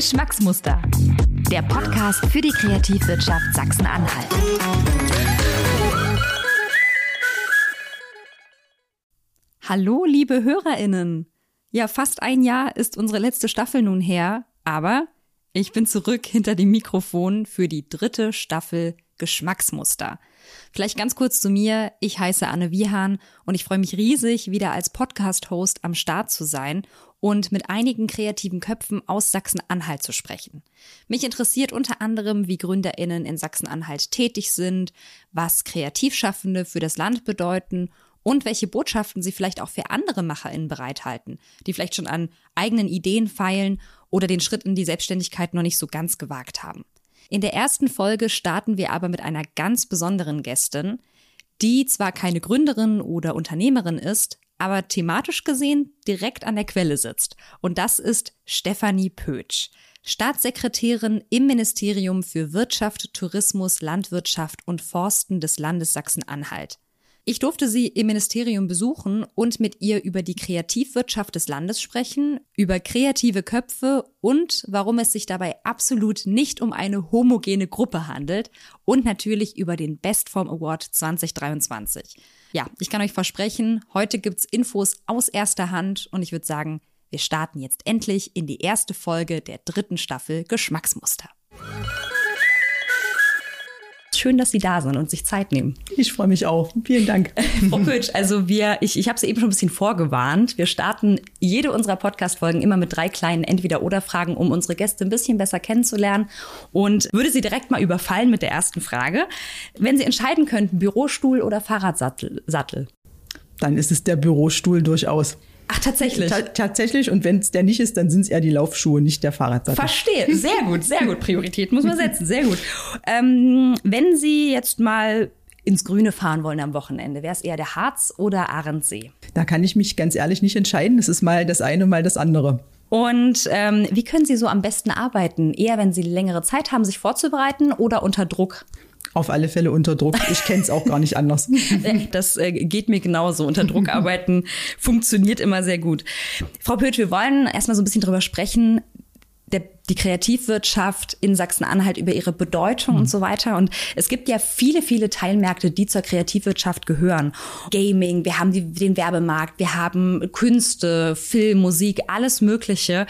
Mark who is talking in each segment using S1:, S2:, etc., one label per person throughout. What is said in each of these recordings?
S1: Geschmacksmuster. Der Podcast für die Kreativwirtschaft Sachsen-Anhalt.
S2: Hallo, liebe HörerInnen. Ja, fast ein Jahr ist unsere letzte Staffel nun her, aber ich bin zurück hinter dem Mikrofon für die dritte Staffel Geschmacksmuster. Vielleicht ganz kurz zu mir. Ich heiße Anne Wiehan und ich freue mich riesig, wieder als Podcast-Host am Start zu sein und mit einigen kreativen Köpfen aus Sachsen-Anhalt zu sprechen. Mich interessiert unter anderem, wie GründerInnen in Sachsen-Anhalt tätig sind, was Kreativschaffende für das Land bedeuten und welche Botschaften sie vielleicht auch für andere MacherInnen bereithalten, die vielleicht schon an eigenen Ideen feilen oder den Schritt in die Selbstständigkeit noch nicht so ganz gewagt haben. In der ersten Folge starten wir aber mit einer ganz besonderen Gästin, die zwar keine Gründerin oder Unternehmerin ist, aber thematisch gesehen direkt an der Quelle sitzt. Und das ist Stefanie Pötsch, Staatssekretärin im Ministerium für Wirtschaft, Tourismus, Landwirtschaft und Forsten des Landes Sachsen-Anhalt. Ich durfte sie im Ministerium besuchen und mit ihr über die Kreativwirtschaft des Landes sprechen, über kreative Köpfe und warum es sich dabei absolut nicht um eine homogene Gruppe handelt und natürlich über den Bestform Award 2023. Ja, ich kann euch versprechen, heute gibt's Infos aus erster Hand und ich würde sagen, wir starten jetzt endlich in die erste Folge der dritten Staffel Geschmacksmuster schön, dass Sie da sind und sich Zeit nehmen.
S3: Ich freue mich auch. Vielen Dank.
S2: Frau Pötsch, also wir, ich, ich habe es eben schon ein bisschen vorgewarnt. Wir starten jede unserer Podcast-Folgen immer mit drei kleinen Entweder-Oder-Fragen, um unsere Gäste ein bisschen besser kennenzulernen. Und würde Sie direkt mal überfallen mit der ersten Frage. Wenn Sie entscheiden könnten, Bürostuhl oder Fahrradsattel? Sattel?
S3: Dann ist es der Bürostuhl durchaus.
S2: Ach, tatsächlich. Ta
S3: tatsächlich. Und wenn es der nicht ist, dann sind es eher die Laufschuhe, nicht der Fahrradsattel.
S2: Verstehe. Sehr gut, sehr gut. Priorität muss man setzen. Sehr gut. Ähm, wenn Sie jetzt mal ins Grüne fahren wollen am Wochenende, wäre es eher der Harz oder Arendsee?
S3: Da kann ich mich ganz ehrlich nicht entscheiden. Es ist mal das eine, mal das andere.
S2: Und ähm, wie können Sie so am besten arbeiten? Eher, wenn Sie längere Zeit haben, sich vorzubereiten oder unter Druck?
S3: Auf alle Fälle unter Druck. Ich kenne es auch gar nicht anders.
S2: Das äh, geht mir genauso. Unter Druck arbeiten funktioniert immer sehr gut. Frau Pöth, wir wollen erstmal so ein bisschen drüber sprechen, die Kreativwirtschaft in Sachsen-Anhalt über ihre Bedeutung mhm. und so weiter. Und es gibt ja viele, viele Teilmärkte, die zur Kreativwirtschaft gehören. Gaming, wir haben die, den Werbemarkt, wir haben Künste, Film, Musik, alles Mögliche.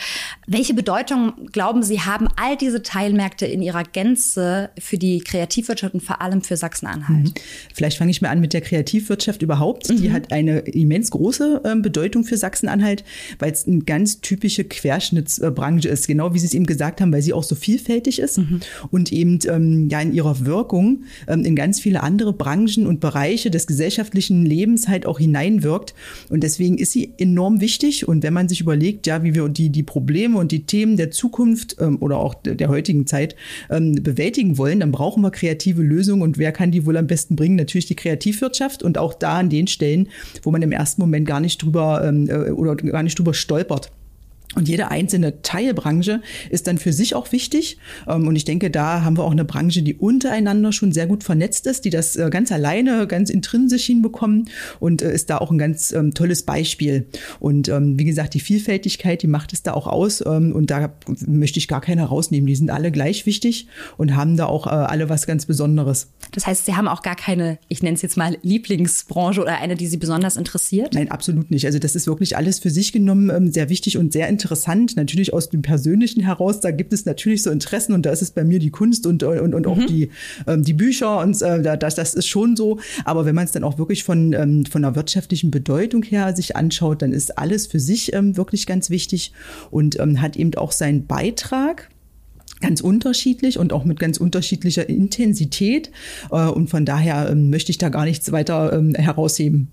S2: Welche Bedeutung, glauben Sie, haben all diese Teilmärkte in ihrer Gänze für die Kreativwirtschaft und vor allem für Sachsen-Anhalt? Mhm.
S3: Vielleicht fange ich mal an mit der Kreativwirtschaft überhaupt. Mhm. Die hat eine immens große äh, Bedeutung für Sachsen-Anhalt, weil es eine ganz typische Querschnittsbranche ist. Genau wie Sie es eben gesagt haben, weil sie auch so vielfältig ist mhm. und eben ähm, ja in ihrer Wirkung ähm, in ganz viele andere Branchen und Bereiche des gesellschaftlichen Lebens halt auch hineinwirkt. Und deswegen ist sie enorm wichtig. Und wenn man sich überlegt, ja, wie wir die, die Probleme und die Themen der Zukunft ähm, oder auch der heutigen Zeit ähm, bewältigen wollen, dann brauchen wir kreative Lösungen. Und wer kann die wohl am besten bringen? Natürlich die Kreativwirtschaft und auch da an den Stellen, wo man im ersten Moment gar nicht drüber ähm, äh, oder gar nicht drüber stolpert. Und jede einzelne Teilbranche ist dann für sich auch wichtig. Ähm, und ich denke, da haben wir auch eine Branche, die untereinander schon sehr gut vernetzt ist, die das äh, ganz alleine, ganz intrinsisch hinbekommen und äh, ist da auch ein ganz ähm, tolles Beispiel. Und ähm, wie gesagt, die Vielfältigkeit, die macht es da auch aus. Und da möchte ich gar keine rausnehmen. Die sind alle gleich wichtig und haben da auch äh, alle was ganz Besonderes.
S2: Das heißt, Sie haben auch gar keine, ich nenne es jetzt mal Lieblingsbranche oder eine, die Sie besonders interessiert?
S3: Nein, absolut nicht. Also das ist wirklich alles für sich genommen sehr wichtig und sehr interessant interessant, natürlich aus dem Persönlichen heraus. Da gibt es natürlich so Interessen und da ist es bei mir die Kunst und, und, und auch mhm. die, ähm, die Bücher und äh, das, das ist schon so. Aber wenn man es dann auch wirklich von, ähm, von der wirtschaftlichen Bedeutung her sich anschaut, dann ist alles für sich ähm, wirklich ganz wichtig und ähm, hat eben auch seinen Beitrag ganz unterschiedlich und auch mit ganz unterschiedlicher Intensität. Äh, und von daher ähm, möchte ich da gar nichts weiter ähm, herausheben.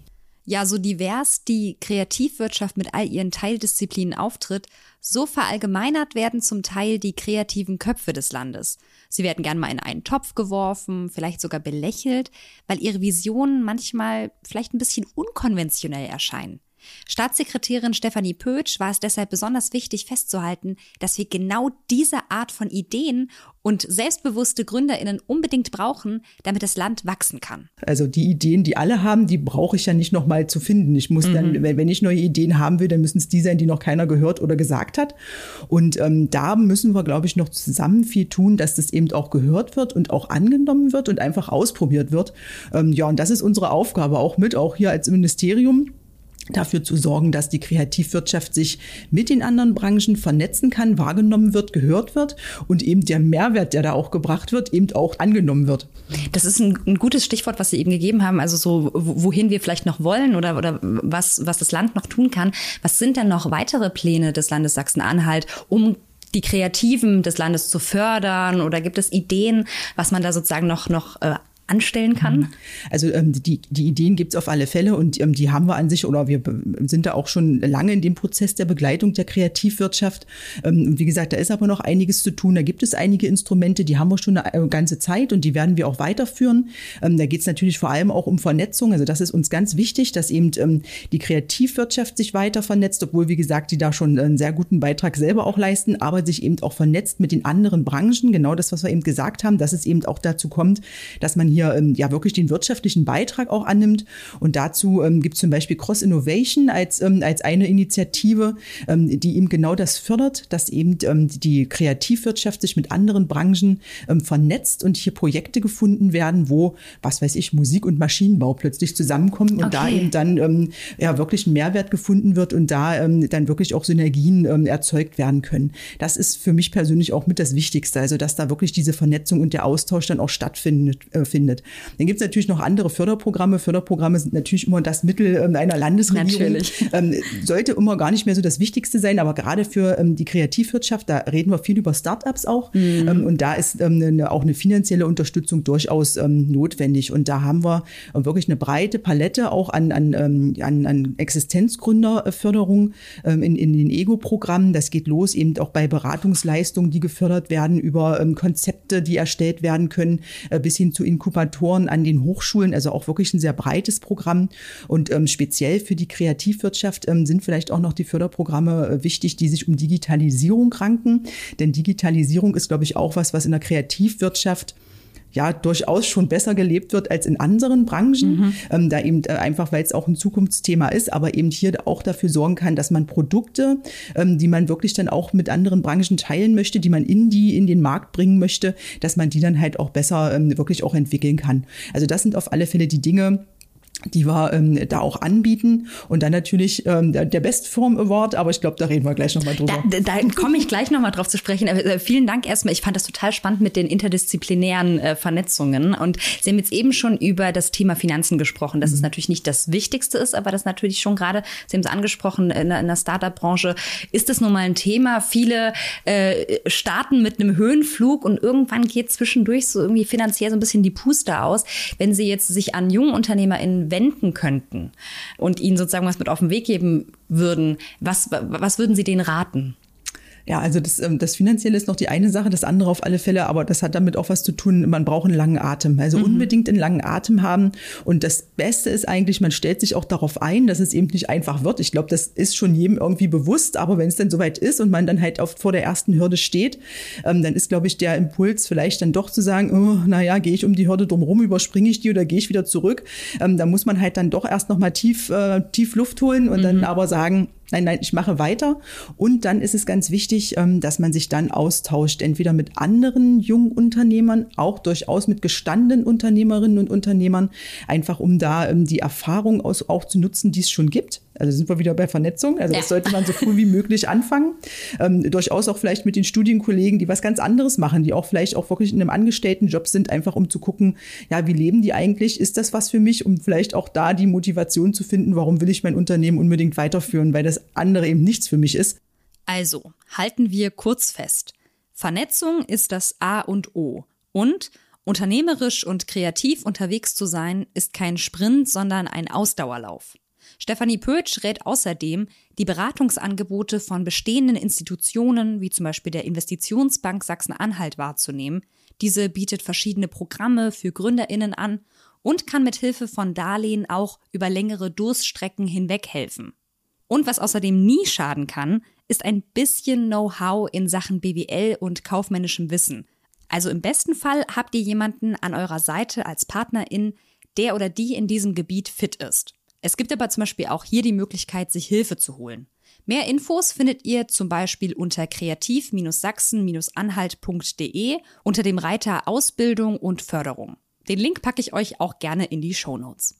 S2: Ja, so divers die Kreativwirtschaft mit all ihren Teildisziplinen auftritt, so verallgemeinert werden zum Teil die kreativen Köpfe des Landes. Sie werden gern mal in einen Topf geworfen, vielleicht sogar belächelt, weil ihre Visionen manchmal vielleicht ein bisschen unkonventionell erscheinen. Staatssekretärin Stefanie Pötsch war es deshalb besonders wichtig festzuhalten, dass wir genau diese Art von Ideen und selbstbewusste Gründerinnen unbedingt brauchen, damit das Land wachsen kann.
S3: Also die Ideen, die alle haben, die brauche ich ja nicht noch mal zu finden. Ich muss mhm. dann, wenn ich neue Ideen haben will, dann müssen es die sein, die noch keiner gehört oder gesagt hat. Und ähm, da müssen wir, glaube ich, noch zusammen viel tun, dass das eben auch gehört wird und auch angenommen wird und einfach ausprobiert wird. Ähm, ja, und das ist unsere Aufgabe auch mit, auch hier als Ministerium dafür zu sorgen, dass die Kreativwirtschaft sich mit den anderen Branchen vernetzen kann, wahrgenommen wird, gehört wird und eben der Mehrwert, der da auch gebracht wird, eben auch angenommen wird.
S2: Das ist ein, ein gutes Stichwort, was Sie eben gegeben haben, also so, wohin wir vielleicht noch wollen oder, oder was, was das Land noch tun kann. Was sind denn noch weitere Pläne des Landes Sachsen-Anhalt, um die Kreativen des Landes zu fördern oder gibt es Ideen, was man da sozusagen noch, noch äh, anstellen kann? Mhm.
S3: Also ähm, die, die Ideen gibt's auf alle Fälle und ähm, die haben wir an sich oder wir sind da auch schon lange in dem Prozess der Begleitung der Kreativwirtschaft. Ähm, wie gesagt, da ist aber noch einiges zu tun. Da gibt es einige Instrumente, die haben wir schon eine äh, ganze Zeit und die werden wir auch weiterführen. Ähm, da geht's natürlich vor allem auch um Vernetzung. Also das ist uns ganz wichtig, dass eben ähm, die Kreativwirtschaft sich weiter vernetzt, obwohl, wie gesagt, die da schon einen sehr guten Beitrag selber auch leisten, aber sich eben auch vernetzt mit den anderen Branchen. Genau das, was wir eben gesagt haben, dass es eben auch dazu kommt, dass man hier hier ähm, ja wirklich den wirtschaftlichen Beitrag auch annimmt. Und dazu ähm, gibt es zum Beispiel Cross Innovation als, ähm, als eine Initiative, ähm, die eben genau das fördert, dass eben ähm, die Kreativwirtschaft sich mit anderen Branchen ähm, vernetzt und hier Projekte gefunden werden, wo, was weiß ich, Musik und Maschinenbau plötzlich zusammenkommen und okay. da eben dann ähm, ja wirklich ein Mehrwert gefunden wird und da ähm, dann wirklich auch Synergien ähm, erzeugt werden können. Das ist für mich persönlich auch mit das Wichtigste, also dass da wirklich diese Vernetzung und der Austausch dann auch stattfindet. Äh, findet. Dann gibt es natürlich noch andere Förderprogramme. Förderprogramme sind natürlich immer das Mittel ähm, einer Landesregierung. Natürlich. Ähm, sollte immer gar nicht mehr so das Wichtigste sein, aber gerade für ähm, die Kreativwirtschaft, da reden wir viel über Startups auch. Mhm. Und da ist eine, auch eine finanzielle Unterstützung durchaus notwendig. Und da haben wir wirklich eine breite Palette auch an, an, an, an Existenzgründerförderung in, in den Ego-Programmen. Das geht los eben auch bei Beratungsleistungen, die gefördert werden, über Konzepte, die erstellt werden können, äh, bis hin zu Inkubation Inkubatoren an den Hochschulen, also auch wirklich ein sehr breites Programm. Und ähm, speziell für die Kreativwirtschaft ähm, sind vielleicht auch noch die Förderprogramme äh, wichtig, die sich um Digitalisierung ranken. Denn Digitalisierung ist, glaube ich, auch was, was in der Kreativwirtschaft ja durchaus schon besser gelebt wird als in anderen Branchen, mhm. ähm, da eben äh, einfach, weil es auch ein Zukunftsthema ist, aber eben hier auch dafür sorgen kann, dass man Produkte, ähm, die man wirklich dann auch mit anderen Branchen teilen möchte, die man in die in den Markt bringen möchte, dass man die dann halt auch besser ähm, wirklich auch entwickeln kann. Also das sind auf alle Fälle die Dinge, die wir ähm, da auch anbieten. Und dann natürlich ähm, der, der Bestform Award, aber ich glaube, da reden wir gleich nochmal drüber.
S2: Da, da komme ich gleich nochmal drauf zu sprechen. Äh, vielen Dank erstmal. Ich fand das total spannend mit den interdisziplinären äh, Vernetzungen. Und Sie haben jetzt eben schon über das Thema Finanzen gesprochen, dass mhm. es natürlich nicht das Wichtigste ist, aber das natürlich schon gerade, Sie haben es angesprochen, in der, in der Startup-Branche ist es nun mal ein Thema. Viele äh, starten mit einem Höhenflug und irgendwann geht zwischendurch so irgendwie finanziell so ein bisschen die Puste aus. Wenn Sie jetzt sich an jungen UnternehmerInnen wenden könnten und ihnen sozusagen was mit auf den Weg geben würden, was, was würden Sie denen raten?
S3: Ja, also das, ähm, das Finanzielle ist noch die eine Sache, das andere auf alle Fälle, aber das hat damit auch was zu tun, man braucht einen langen Atem. Also mhm. unbedingt einen langen Atem haben. Und das Beste ist eigentlich, man stellt sich auch darauf ein, dass es eben nicht einfach wird. Ich glaube, das ist schon jedem irgendwie bewusst, aber wenn es dann soweit ist und man dann halt oft vor der ersten Hürde steht, ähm, dann ist, glaube ich, der Impuls vielleicht dann doch zu sagen, oh, naja, gehe ich um die Hürde drumherum, überspringe ich die oder gehe ich wieder zurück. Ähm, da muss man halt dann doch erst noch mal tief, äh, tief Luft holen und mhm. dann aber sagen, Nein, nein, ich mache weiter. Und dann ist es ganz wichtig, ähm, dass man sich dann austauscht, entweder mit anderen jungen Unternehmern, auch durchaus mit gestandenen Unternehmerinnen und Unternehmern, einfach um da ähm, die Erfahrung auch zu nutzen, die es schon gibt. Also sind wir wieder bei Vernetzung. Also ja. das sollte man so früh wie möglich anfangen. Ähm, durchaus auch vielleicht mit den Studienkollegen, die was ganz anderes machen, die auch vielleicht auch wirklich in einem Angestelltenjob sind, einfach um zu gucken, ja, wie leben die eigentlich? Ist das was für mich? Um vielleicht auch da die Motivation zu finden, warum will ich mein Unternehmen unbedingt weiterführen, weil das andere eben nichts für mich ist.
S2: Also, halten wir kurz fest. Vernetzung ist das A und O. Und unternehmerisch und kreativ unterwegs zu sein, ist kein Sprint, sondern ein Ausdauerlauf. Stefanie Pötsch rät außerdem, die Beratungsangebote von bestehenden Institutionen wie zum Beispiel der Investitionsbank Sachsen-Anhalt wahrzunehmen. Diese bietet verschiedene Programme für GründerInnen an und kann mit Hilfe von Darlehen auch über längere Durststrecken hinweg helfen. Und was außerdem nie schaden kann, ist ein bisschen Know-how in Sachen BWL und kaufmännischem Wissen. Also im besten Fall habt ihr jemanden an eurer Seite als Partnerin, der oder die in diesem Gebiet fit ist. Es gibt aber zum Beispiel auch hier die Möglichkeit, sich Hilfe zu holen. Mehr Infos findet ihr zum Beispiel unter kreativ-sachsen-anhalt.de unter dem Reiter Ausbildung und Förderung. Den Link packe ich euch auch gerne in die Show Notes.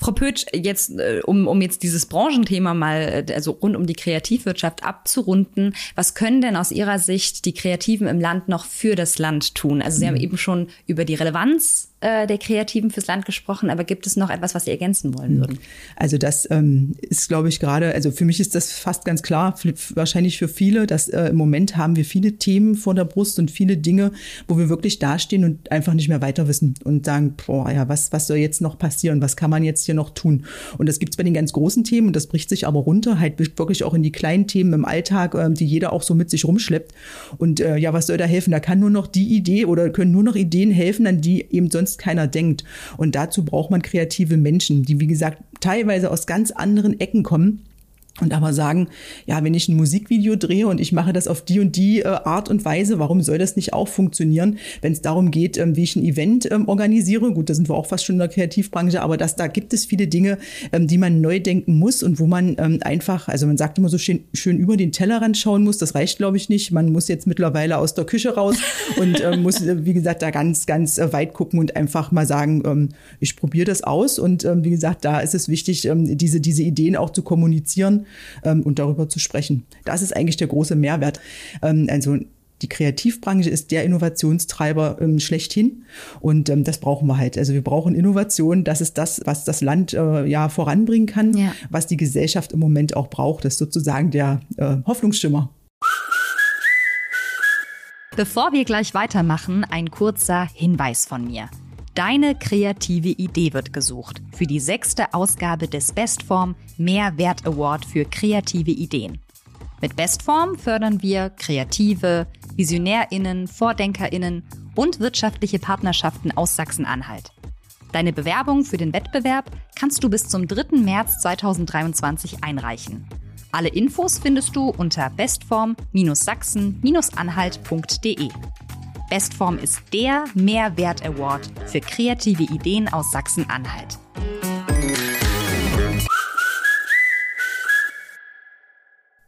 S2: Frau Pötsch, jetzt, äh, um, um jetzt dieses Branchenthema mal, äh, also rund um die Kreativwirtschaft abzurunden, was können denn aus Ihrer Sicht die Kreativen im Land noch für das Land tun? Also Sie haben mhm. eben schon über die Relevanz äh, der Kreativen fürs Land gesprochen, aber gibt es noch etwas, was Sie ergänzen wollen würden?
S3: Also das ähm, ist, glaube ich, gerade, also für mich ist das fast ganz klar, wahrscheinlich für viele, dass äh, im Moment haben wir viele Themen vor der Brust und viele Dinge, wo wir wirklich dastehen und einfach nicht mehr weiter wissen und sagen, boah, ja, was, was soll jetzt noch passieren? Was kann man jetzt hier noch tun? Und das gibt es bei den ganz großen Themen und das bricht sich aber runter, halt wirklich auch in die kleinen Themen im Alltag, äh, die jeder auch so mit sich rumschleppt. Und äh, ja, was soll da helfen? Da kann nur noch die Idee oder können nur noch Ideen helfen, an die eben sonst sonst keiner denkt. Und dazu braucht man kreative Menschen, die, wie gesagt, teilweise aus ganz anderen Ecken kommen und aber sagen, ja, wenn ich ein Musikvideo drehe und ich mache das auf die und die äh, Art und Weise, warum soll das nicht auch funktionieren, wenn es darum geht, ähm, wie ich ein Event ähm, organisiere? Gut, da sind wir auch fast schon in der Kreativbranche, aber das, da gibt es viele Dinge, ähm, die man neu denken muss und wo man ähm, einfach, also man sagt immer so schön, schön über den Tellerrand schauen muss. Das reicht, glaube ich, nicht. Man muss jetzt mittlerweile aus der Küche raus und äh, muss, äh, wie gesagt, da ganz, ganz äh, weit gucken und einfach mal sagen, ähm, ich probiere das aus. Und ähm, wie gesagt, da ist es wichtig, ähm, diese, diese Ideen auch zu kommunizieren ähm, und darüber zu sprechen. Das ist eigentlich der große Mehrwert. Ähm, also die Kreativbranche ist der Innovationstreiber ähm, schlechthin und ähm, das brauchen wir halt. Also wir brauchen Innovation. Das ist das, was das Land äh, ja voranbringen kann, ja. was die Gesellschaft im Moment auch braucht. Das ist sozusagen der äh, Hoffnungsschimmer.
S1: Bevor wir gleich weitermachen, ein kurzer Hinweis von mir. Deine kreative Idee wird gesucht für die sechste Ausgabe des Bestform Mehrwert Award für kreative Ideen. Mit Bestform fördern wir Kreative, VisionärInnen, VordenkerInnen und wirtschaftliche Partnerschaften aus Sachsen-Anhalt. Deine Bewerbung für den Wettbewerb kannst du bis zum 3. März 2023 einreichen. Alle Infos findest du unter bestform-sachsen-anhalt.de. Bestform ist der Mehrwert Award für kreative Ideen aus Sachsen-Anhalt.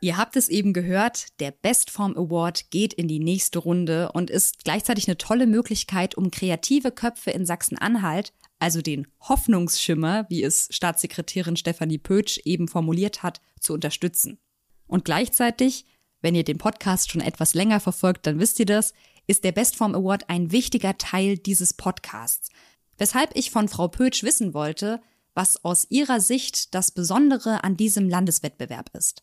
S2: Ihr habt es eben gehört, der Bestform Award geht in die nächste Runde und ist gleichzeitig eine tolle Möglichkeit, um kreative Köpfe in Sachsen-Anhalt, also den Hoffnungsschimmer, wie es Staatssekretärin Stefanie Pötsch eben formuliert hat, zu unterstützen. Und gleichzeitig, wenn ihr den Podcast schon etwas länger verfolgt, dann wisst ihr das, ist der Bestform Award ein wichtiger Teil dieses Podcasts. Weshalb ich von Frau Pötsch wissen wollte, was aus ihrer Sicht das Besondere an diesem Landeswettbewerb ist.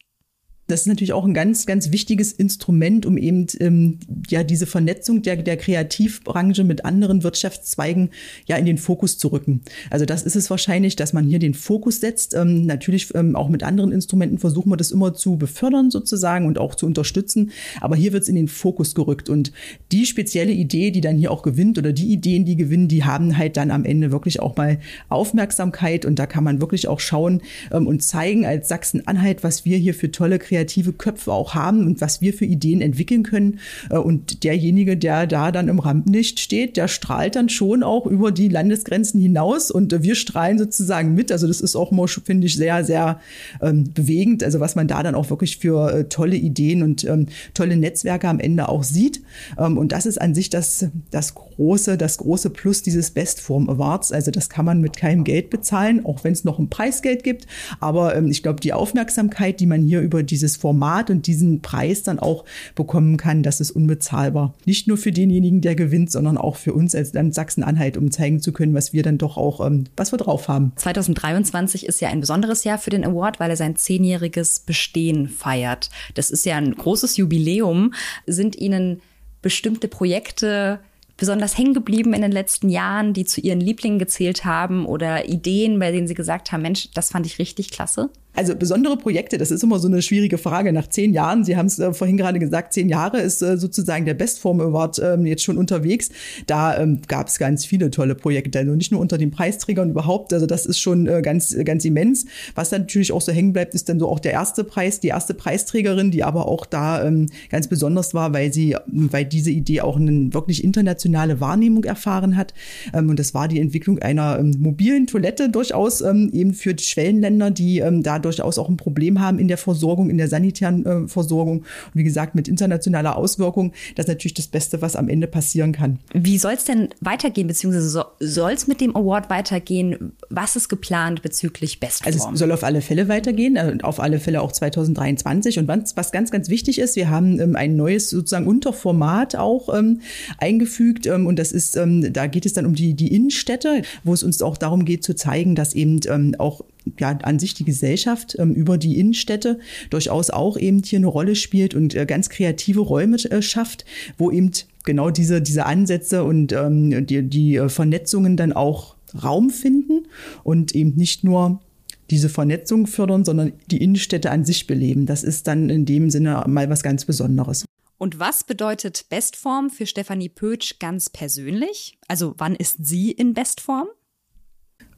S3: Das ist natürlich auch ein ganz, ganz wichtiges Instrument, um eben ähm, ja diese Vernetzung der, der Kreativbranche mit anderen Wirtschaftszweigen ja in den Fokus zu rücken. Also das ist es wahrscheinlich, dass man hier den Fokus setzt. Ähm, natürlich ähm, auch mit anderen Instrumenten versuchen wir das immer zu befördern sozusagen und auch zu unterstützen. Aber hier wird es in den Fokus gerückt. Und die spezielle Idee, die dann hier auch gewinnt oder die Ideen, die gewinnen, die haben halt dann am Ende wirklich auch mal Aufmerksamkeit. Und da kann man wirklich auch schauen ähm, und zeigen als Sachsen-Anhalt, was wir hier für tolle Kreativität kreative Köpfe auch haben und was wir für Ideen entwickeln können. Äh, und derjenige, der da dann im Rampenlicht steht, der strahlt dann schon auch über die Landesgrenzen hinaus und äh, wir strahlen sozusagen mit. Also das ist auch immer, finde ich, sehr, sehr ähm, bewegend. Also was man da dann auch wirklich für äh, tolle Ideen und ähm, tolle Netzwerke am Ende auch sieht. Ähm, und das ist an sich das, das große, das große Plus dieses Bestform Awards. Also das kann man mit keinem Geld bezahlen, auch wenn es noch ein Preisgeld gibt. Aber ähm, ich glaube, die Aufmerksamkeit, die man hier über diese dieses Format und diesen Preis dann auch bekommen kann, das ist unbezahlbar. Nicht nur für denjenigen, der gewinnt, sondern auch für uns als Land Sachsen-Anhalt, um zeigen zu können, was wir dann doch auch, ähm, was wir drauf haben.
S2: 2023 ist ja ein besonderes Jahr für den Award, weil er sein zehnjähriges Bestehen feiert. Das ist ja ein großes Jubiläum. Sind Ihnen bestimmte Projekte besonders hängen geblieben in den letzten Jahren, die zu Ihren Lieblingen gezählt haben oder Ideen, bei denen Sie gesagt haben, Mensch, das fand ich richtig klasse?
S3: Also besondere Projekte, das ist immer so eine schwierige Frage. Nach zehn Jahren, Sie haben es äh, vorhin gerade gesagt, zehn Jahre ist äh, sozusagen der Bestform Award ähm, jetzt schon unterwegs. Da ähm, gab es ganz viele tolle Projekte, also nicht nur unter den Preisträgern überhaupt. Also das ist schon äh, ganz, ganz immens. Was dann natürlich auch so hängen bleibt, ist dann so auch der erste Preis, die erste Preisträgerin, die aber auch da ähm, ganz besonders war, weil sie, weil diese Idee auch eine wirklich internationale Wahrnehmung erfahren hat. Ähm, und das war die Entwicklung einer ähm, mobilen Toilette durchaus ähm, eben für die Schwellenländer, die da durchaus auch ein Problem haben in der Versorgung, in der sanitären äh, Versorgung. Und wie gesagt, mit internationaler Auswirkung, das ist natürlich das Beste, was am Ende passieren kann.
S2: Wie soll es denn weitergehen, beziehungsweise so, soll es mit dem Award weitergehen? Was ist geplant bezüglich Bestform?
S3: Also es soll auf alle Fälle weitergehen, äh, auf alle Fälle auch 2023. Und was, was ganz, ganz wichtig ist, wir haben ähm, ein neues sozusagen Unterformat auch ähm, eingefügt. Ähm, und das ist, ähm, da geht es dann um die, die Innenstädte, wo es uns auch darum geht zu zeigen, dass eben ähm, auch ja, an sich die Gesellschaft ähm, über die Innenstädte durchaus auch eben hier eine Rolle spielt und äh, ganz kreative Räume äh, schafft, wo eben genau diese, diese Ansätze und ähm, die, die äh, Vernetzungen dann auch Raum finden und eben nicht nur diese Vernetzung fördern, sondern die Innenstädte an sich beleben. Das ist dann in dem Sinne mal was ganz Besonderes.
S2: Und was bedeutet Bestform für Stefanie Pötsch ganz persönlich? Also wann ist sie in Bestform?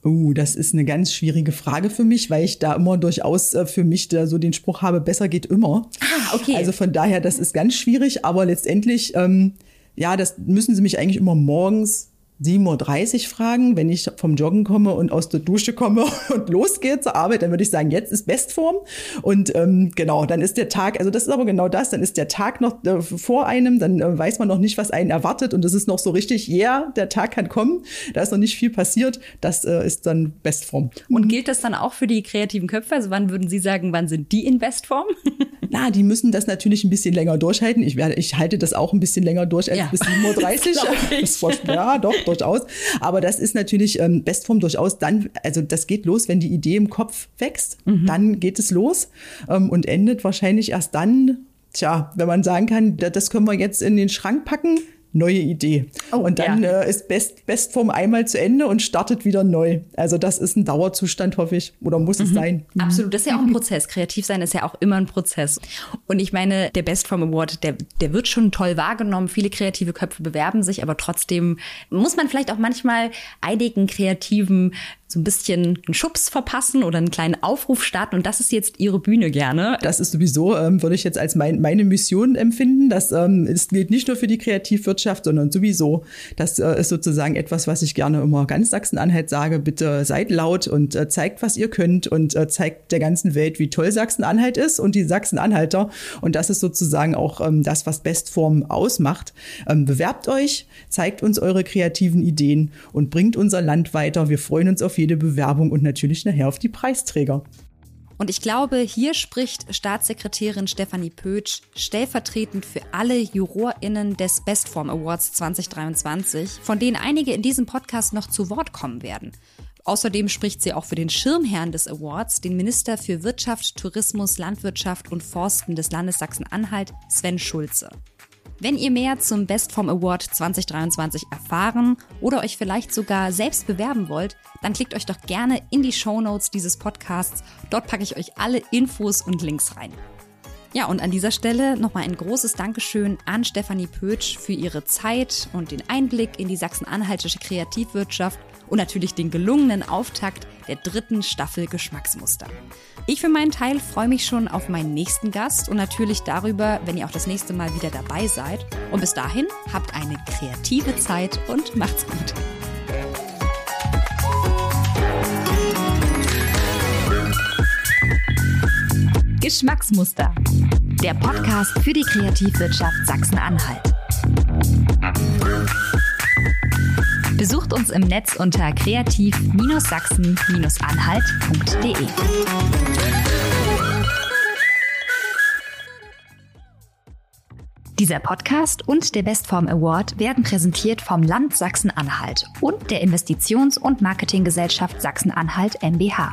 S3: Uh, das ist eine ganz schwierige Frage für mich, weil ich da immer durchaus äh, für mich da so den Spruch habe, besser geht immer.
S2: Ah, okay.
S3: Also von daher, das ist ganz schwierig, aber letztendlich, ähm, ja, das müssen Sie mich eigentlich immer morgens 7.30 Uhr fragen, wenn ich vom Joggen komme und aus der Dusche komme und losgehe zur Arbeit, dann würde ich sagen, jetzt ist Bestform. Und ähm, genau, dann ist der Tag, also das ist aber genau das, dann ist der Tag noch äh, vor einem, dann äh, weiß man noch nicht, was einen erwartet und das ist noch so richtig, ja, yeah, der Tag kann kommen, da ist noch nicht viel passiert, das äh, ist dann Bestform.
S2: Und gilt das dann auch für die kreativen Köpfe? Also wann würden Sie sagen, wann sind die in Bestform?
S3: Na, die müssen das natürlich ein bisschen länger durchhalten. Ich, werde, ich halte das auch ein bisschen länger durch als ja. bis 7.30 Uhr. ja, doch, durchaus. Aber das ist natürlich ähm, Bestform durchaus dann, also das geht los, wenn die Idee im Kopf wächst, mhm. dann geht es los ähm, und endet wahrscheinlich erst dann, tja, wenn man sagen kann, das können wir jetzt in den Schrank packen, neue Idee. Oh, und dann ja. äh, ist Best, Bestform einmal zu Ende und startet wieder neu. Also das ist ein Dauerzustand, hoffe ich. Oder muss mhm. es sein?
S2: Mhm. Absolut, das ist ja auch ein Prozess. Kreativ sein ist ja auch immer ein Prozess. Und ich meine, der Bestform Award, der, der wird schon toll wahrgenommen. Viele kreative Köpfe bewerben sich, aber trotzdem muss man vielleicht auch manchmal einigen kreativen so ein bisschen einen Schubs verpassen oder einen kleinen Aufruf starten. Und das ist jetzt Ihre Bühne gerne.
S3: Das ist sowieso, ähm, würde ich jetzt als mein, meine Mission empfinden. Das ähm, ist, gilt nicht nur für die Kreativwirtschaft, sondern sowieso. Das äh, ist sozusagen etwas, was ich gerne immer ganz Sachsen-Anhalt sage. Bitte seid laut und äh, zeigt, was ihr könnt und äh, zeigt der ganzen Welt, wie toll Sachsen-Anhalt ist und die Sachsen-Anhalter. Und das ist sozusagen auch ähm, das, was Bestform ausmacht. Ähm, bewerbt euch, zeigt uns eure kreativen Ideen und bringt unser Land weiter. Wir freuen uns auf jede Bewerbung und natürlich nachher auf die Preisträger.
S2: Und ich glaube, hier spricht Staatssekretärin Stefanie Pötsch stellvertretend für alle JurorInnen des Bestform Awards 2023, von denen einige in diesem Podcast noch zu Wort kommen werden. Außerdem spricht sie auch für den Schirmherrn des Awards, den Minister für Wirtschaft, Tourismus, Landwirtschaft und Forsten des Landes Sachsen-Anhalt, Sven Schulze. Wenn ihr mehr zum Bestform Award 2023 erfahren oder euch vielleicht sogar selbst bewerben wollt, dann klickt euch doch gerne in die Show Notes dieses Podcasts. Dort packe ich euch alle Infos und Links rein. Ja, und an dieser Stelle nochmal ein großes Dankeschön an Stefanie Pötsch für ihre Zeit und den Einblick in die sachsen-anhaltische Kreativwirtschaft und natürlich den gelungenen Auftakt der dritten Staffel Geschmacksmuster. Ich für meinen Teil freue mich schon auf meinen nächsten Gast und natürlich darüber, wenn ihr auch das nächste Mal wieder dabei seid. Und bis dahin habt eine kreative Zeit und macht's gut. Geschmacksmuster. Der Podcast für die Kreativwirtschaft Sachsen-Anhalt. Besucht uns im Netz unter kreativ-sachsen-anhalt.de. Dieser Podcast und der Bestform Award werden präsentiert vom Land Sachsen-Anhalt und der Investitions- und Marketinggesellschaft Sachsen-Anhalt MBH.